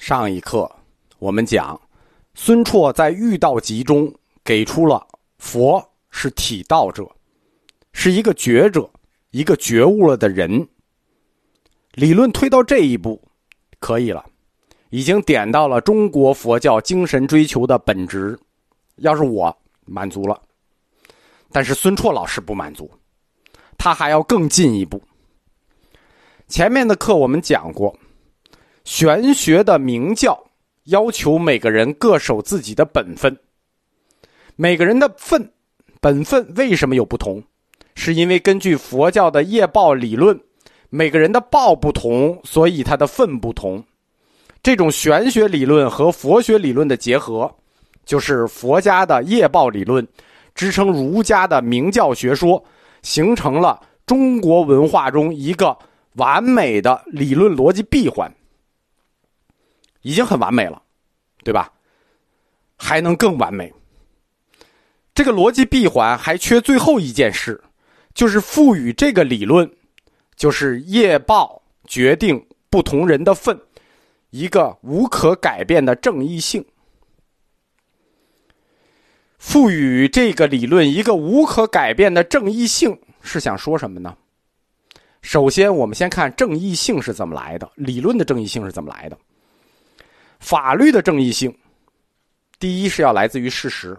上一课我们讲，孙绰在《遇道集》中给出了佛是体道者，是一个觉者，一个觉悟了的人。理论推到这一步，可以了，已经点到了中国佛教精神追求的本质。要是我满足了，但是孙绰老师不满足，他还要更进一步。前面的课我们讲过。玄学的明教要求每个人各守自己的本分。每个人的份、本分为什么有不同？是因为根据佛教的业报理论，每个人的报不同，所以他的份不同。这种玄学理论和佛学理论的结合，就是佛家的业报理论，支撑儒家的明教学说，形成了中国文化中一个完美的理论逻辑闭环。已经很完美了，对吧？还能更完美。这个逻辑闭环还缺最后一件事，就是赋予这个理论，就是业报决定不同人的份，一个无可改变的正义性。赋予这个理论一个无可改变的正义性，是想说什么呢？首先，我们先看正义性是怎么来的，理论的正义性是怎么来的。法律的正义性，第一是要来自于事实，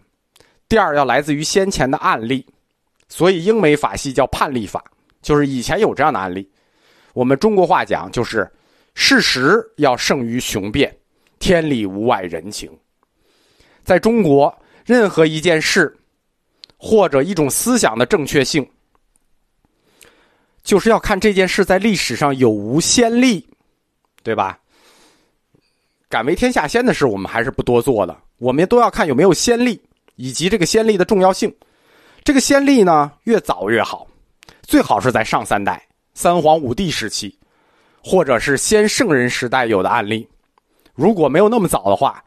第二要来自于先前的案例，所以英美法系叫判例法，就是以前有这样的案例。我们中国话讲就是事实要胜于雄辩，天理无外人情。在中国，任何一件事或者一种思想的正确性，就是要看这件事在历史上有无先例，对吧？敢为天下先的事，我们还是不多做的。我们都要看有没有先例，以及这个先例的重要性。这个先例呢，越早越好，最好是在上三代、三皇五帝时期，或者是先圣人时代有的案例。如果没有那么早的话，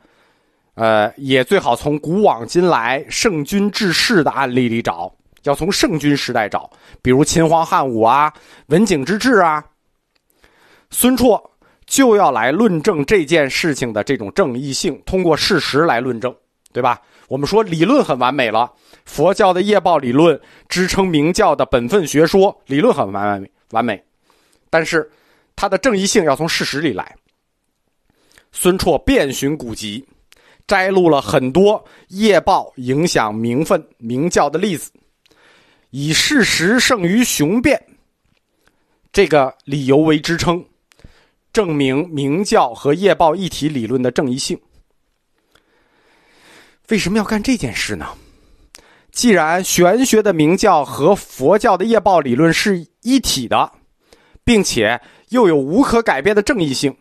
呃，也最好从古往今来圣君治世的案例里找，要从圣君时代找，比如秦皇汉武啊、文景之治啊、孙绰。就要来论证这件事情的这种正义性，通过事实来论证，对吧？我们说理论很完美了，佛教的业报理论支撑明教的本分学说，理论很完美完美，但是它的正义性要从事实里来。孙绰遍寻古籍，摘录了很多业报影响名分明教的例子，以事实胜于雄辩这个理由为支撑。证明明教和业报一体理论的正义性。为什么要干这件事呢？既然玄学的明教和佛教的业报理论是一体的，并且又有无可改变的正义性，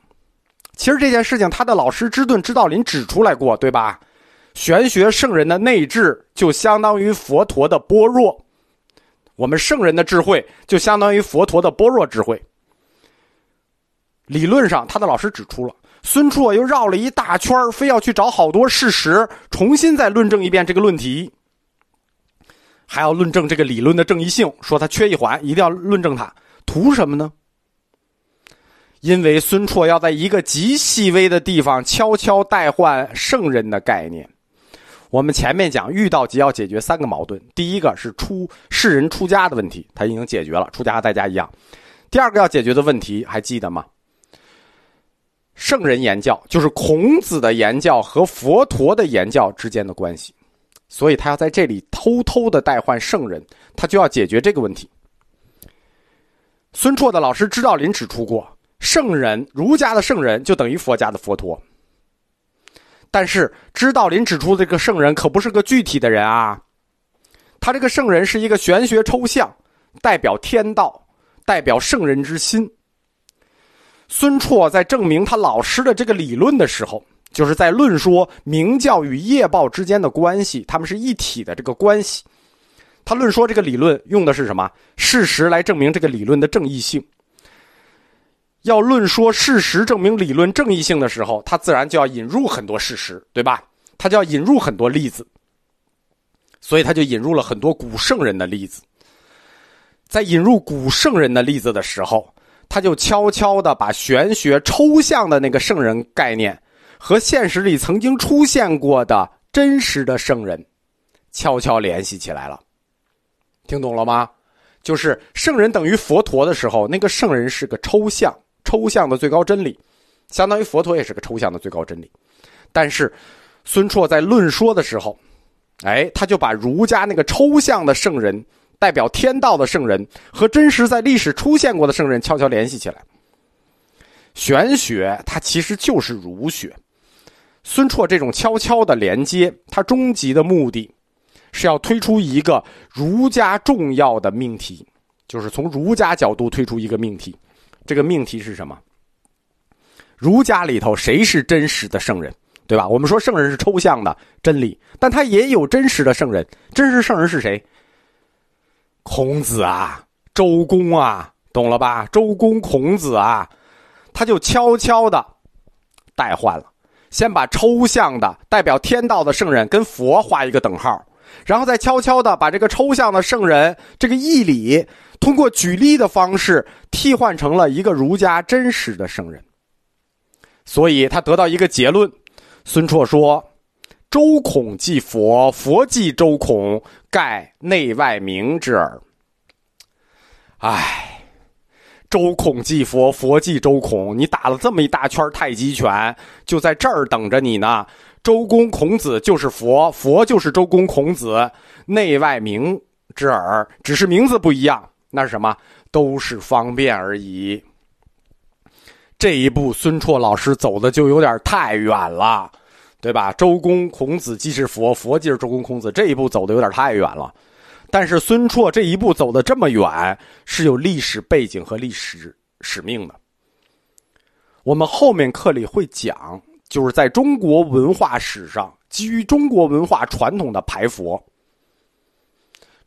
其实这件事情他的老师知顿知道林指出来过，对吧？玄学圣人的内智就相当于佛陀的般若，我们圣人的智慧就相当于佛陀的般若智慧。理论上，他的老师指出了，孙绰又绕了一大圈非要去找好多事实，重新再论证一遍这个论题，还要论证这个理论的正义性，说他缺一环，一定要论证它，图什么呢？因为孙绰要在一个极细微的地方悄悄代换圣人的概念。我们前面讲遇到即要解决三个矛盾，第一个是出世人出家的问题，他已经解决了，出家和在家一样。第二个要解决的问题还记得吗？圣人言教就是孔子的言教和佛陀的言教之间的关系，所以他要在这里偷偷的代换圣人，他就要解决这个问题。孙绰的老师知道林指出过，圣人儒家的圣人就等于佛家的佛陀，但是知道林指出这个圣人可不是个具体的人啊，他这个圣人是一个玄学抽象，代表天道，代表圣人之心。孙绰在证明他老师的这个理论的时候，就是在论说明教与业报之间的关系，他们是一体的这个关系。他论说这个理论用的是什么事实来证明这个理论的正义性？要论说事实证明理论正义性的时候，他自然就要引入很多事实，对吧？他就要引入很多例子，所以他就引入了很多古圣人的例子。在引入古圣人的例子的时候。他就悄悄的把玄学抽象的那个圣人概念和现实里曾经出现过的真实的圣人悄悄联系起来了。听懂了吗？就是圣人等于佛陀的时候，那个圣人是个抽象、抽象的最高真理，相当于佛陀也是个抽象的最高真理。但是孙绰在论说的时候，哎，他就把儒家那个抽象的圣人、代表天道的圣人和真实在历史出现过的圣人悄悄联系起来。玄学它其实就是儒学。孙绰这种悄悄的连接，他终极的目的。是要推出一个儒家重要的命题，就是从儒家角度推出一个命题。这个命题是什么？儒家里头谁是真实的圣人，对吧？我们说圣人是抽象的真理，但他也有真实的圣人。真实圣人是谁？孔子啊，周公啊，懂了吧？周公、孔子啊，他就悄悄的代换了，先把抽象的代表天道的圣人跟佛画一个等号。然后再悄悄的把这个抽象的圣人这个义理，通过举例的方式替换成了一个儒家真实的圣人。所以他得到一个结论：孙绰说，周孔即佛，佛即周孔，盖内外明之耳。唉，周孔即佛，佛即周孔，你打了这么一大圈太极拳，就在这儿等着你呢。周公孔子就是佛，佛就是周公孔子，内外名之耳，只是名字不一样。那是什么？都是方便而已。这一步，孙绰老师走的就有点太远了，对吧？周公孔子既是佛，佛即是周公孔子，这一步走的有点太远了。但是孙绰这一步走的这么远，是有历史背景和历史使命的。我们后面课里会讲。就是在中国文化史上，基于中国文化传统的排佛，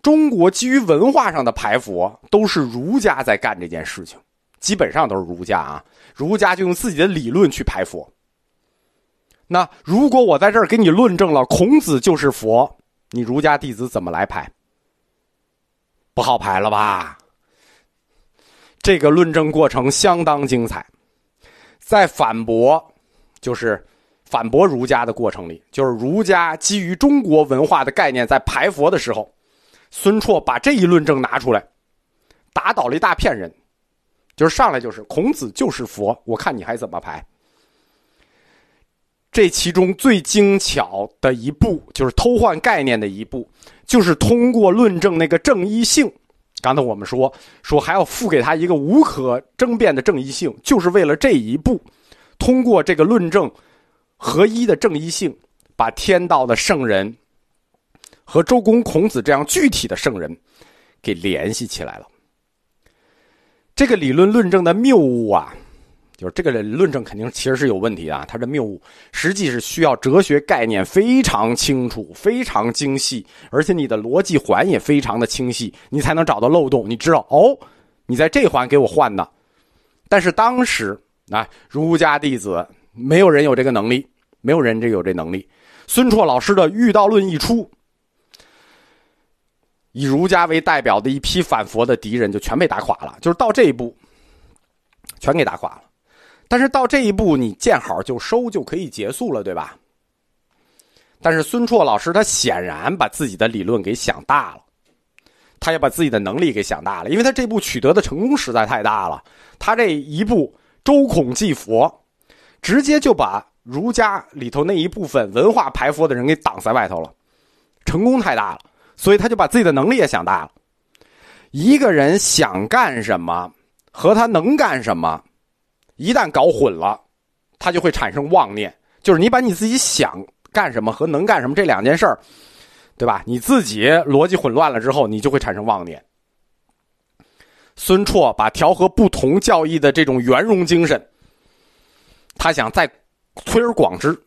中国基于文化上的排佛，都是儒家在干这件事情，基本上都是儒家啊，儒家就用自己的理论去排佛。那如果我在这儿给你论证了孔子就是佛，你儒家弟子怎么来排？不好排了吧？这个论证过程相当精彩，在反驳。就是反驳儒家的过程里，就是儒家基于中国文化的概念在排佛的时候，孙绰把这一论证拿出来，打倒了一大片人，就是上来就是孔子就是佛，我看你还怎么排。这其中最精巧的一步，就是偷换概念的一步，就是通过论证那个正一性。刚才我们说说还要赋给他一个无可争辩的正一性，就是为了这一步。通过这个论证合一的正一性，把天道的圣人和周公、孔子这样具体的圣人给联系起来了。这个理论论证的谬误啊，就是这个论证肯定其实是有问题的。它的谬误实际是需要哲学概念非常清楚、非常精细，而且你的逻辑环也非常的清晰，你才能找到漏洞。你知道哦，你在这环给我换的，但是当时。啊，儒家弟子没有人有这个能力，没有人这有这能力。孙绰老师的《遇道论》一出，以儒家为代表的一批反佛的敌人就全被打垮了，就是到这一步，全给打垮了。但是到这一步，你见好就收就可以结束了，对吧？但是孙绰老师他显然把自己的理论给想大了，他也把自己的能力给想大了，因为他这步取得的成功实在太大了，他这一步。周孔祭佛，直接就把儒家里头那一部分文化排佛的人给挡在外头了，成功太大了，所以他就把自己的能力也想大了。一个人想干什么和他能干什么，一旦搞混了，他就会产生妄念。就是你把你自己想干什么和能干什么这两件事儿，对吧？你自己逻辑混乱了之后，你就会产生妄念。孙绰把调和不同教义的这种圆融精神，他想再推而广之，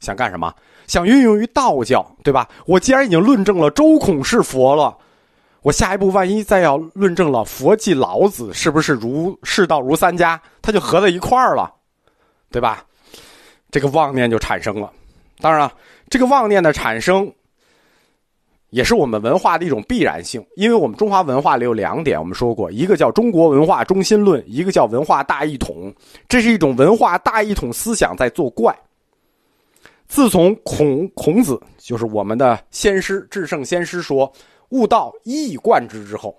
想干什么？想运用于道教，对吧？我既然已经论证了周孔是佛了，我下一步万一再要论证了佛即老子，是不是如世道如三家，他就合在一块儿了，对吧？这个妄念就产生了。当然了，这个妄念的产生。也是我们文化的一种必然性，因为我们中华文化里有两点，我们说过，一个叫中国文化中心论，一个叫文化大一统，这是一种文化大一统思想在作怪，自从孔孔子就是我们的先师至圣先师说“悟道一以贯之”之后，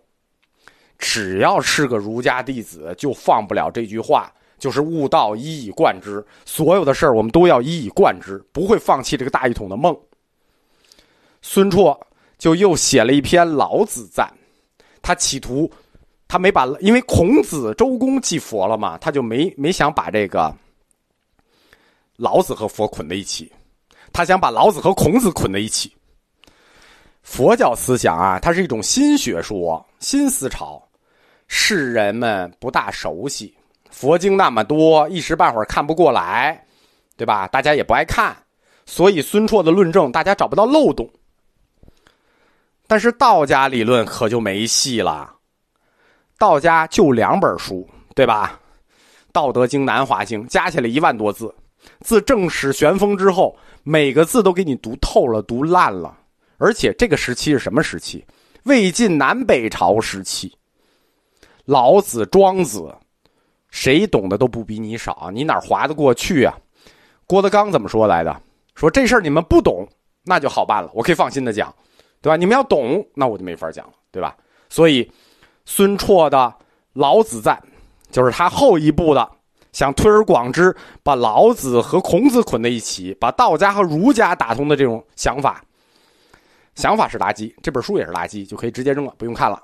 只要是个儒家弟子，就放不了这句话，就是“悟道一以贯之”。所有的事儿我们都要一以贯之，不会放弃这个大一统的梦。孙绰就又写了一篇《老子赞》，他企图，他没把，因为孔子、周公祭佛了嘛，他就没没想把这个老子和佛捆在一起。他想把老子和孔子捆在一起。佛教思想啊，它是一种新学说、新思潮，世人们不大熟悉。佛经那么多，一时半会儿看不过来，对吧？大家也不爱看，所以孙绰的论证大家找不到漏洞。但是道家理论可就没戏了，道家就两本书，对吧？《道德经》《南华经》加起来一万多字，自正史玄风之后。每个字都给你读透了，读烂了，而且这个时期是什么时期？魏晋南北朝时期。老子、庄子，谁懂的都不比你少，你哪划得过去啊？郭德纲怎么说来的？说这事儿你们不懂，那就好办了，我可以放心的讲，对吧？你们要懂，那我就没法讲了，对吧？所以，孙绰的《老子赞》，就是他后一步的。想推而广之，把老子和孔子捆在一起，把道家和儒家打通的这种想法，想法是垃圾，这本书也是垃圾，就可以直接扔了，不用看了。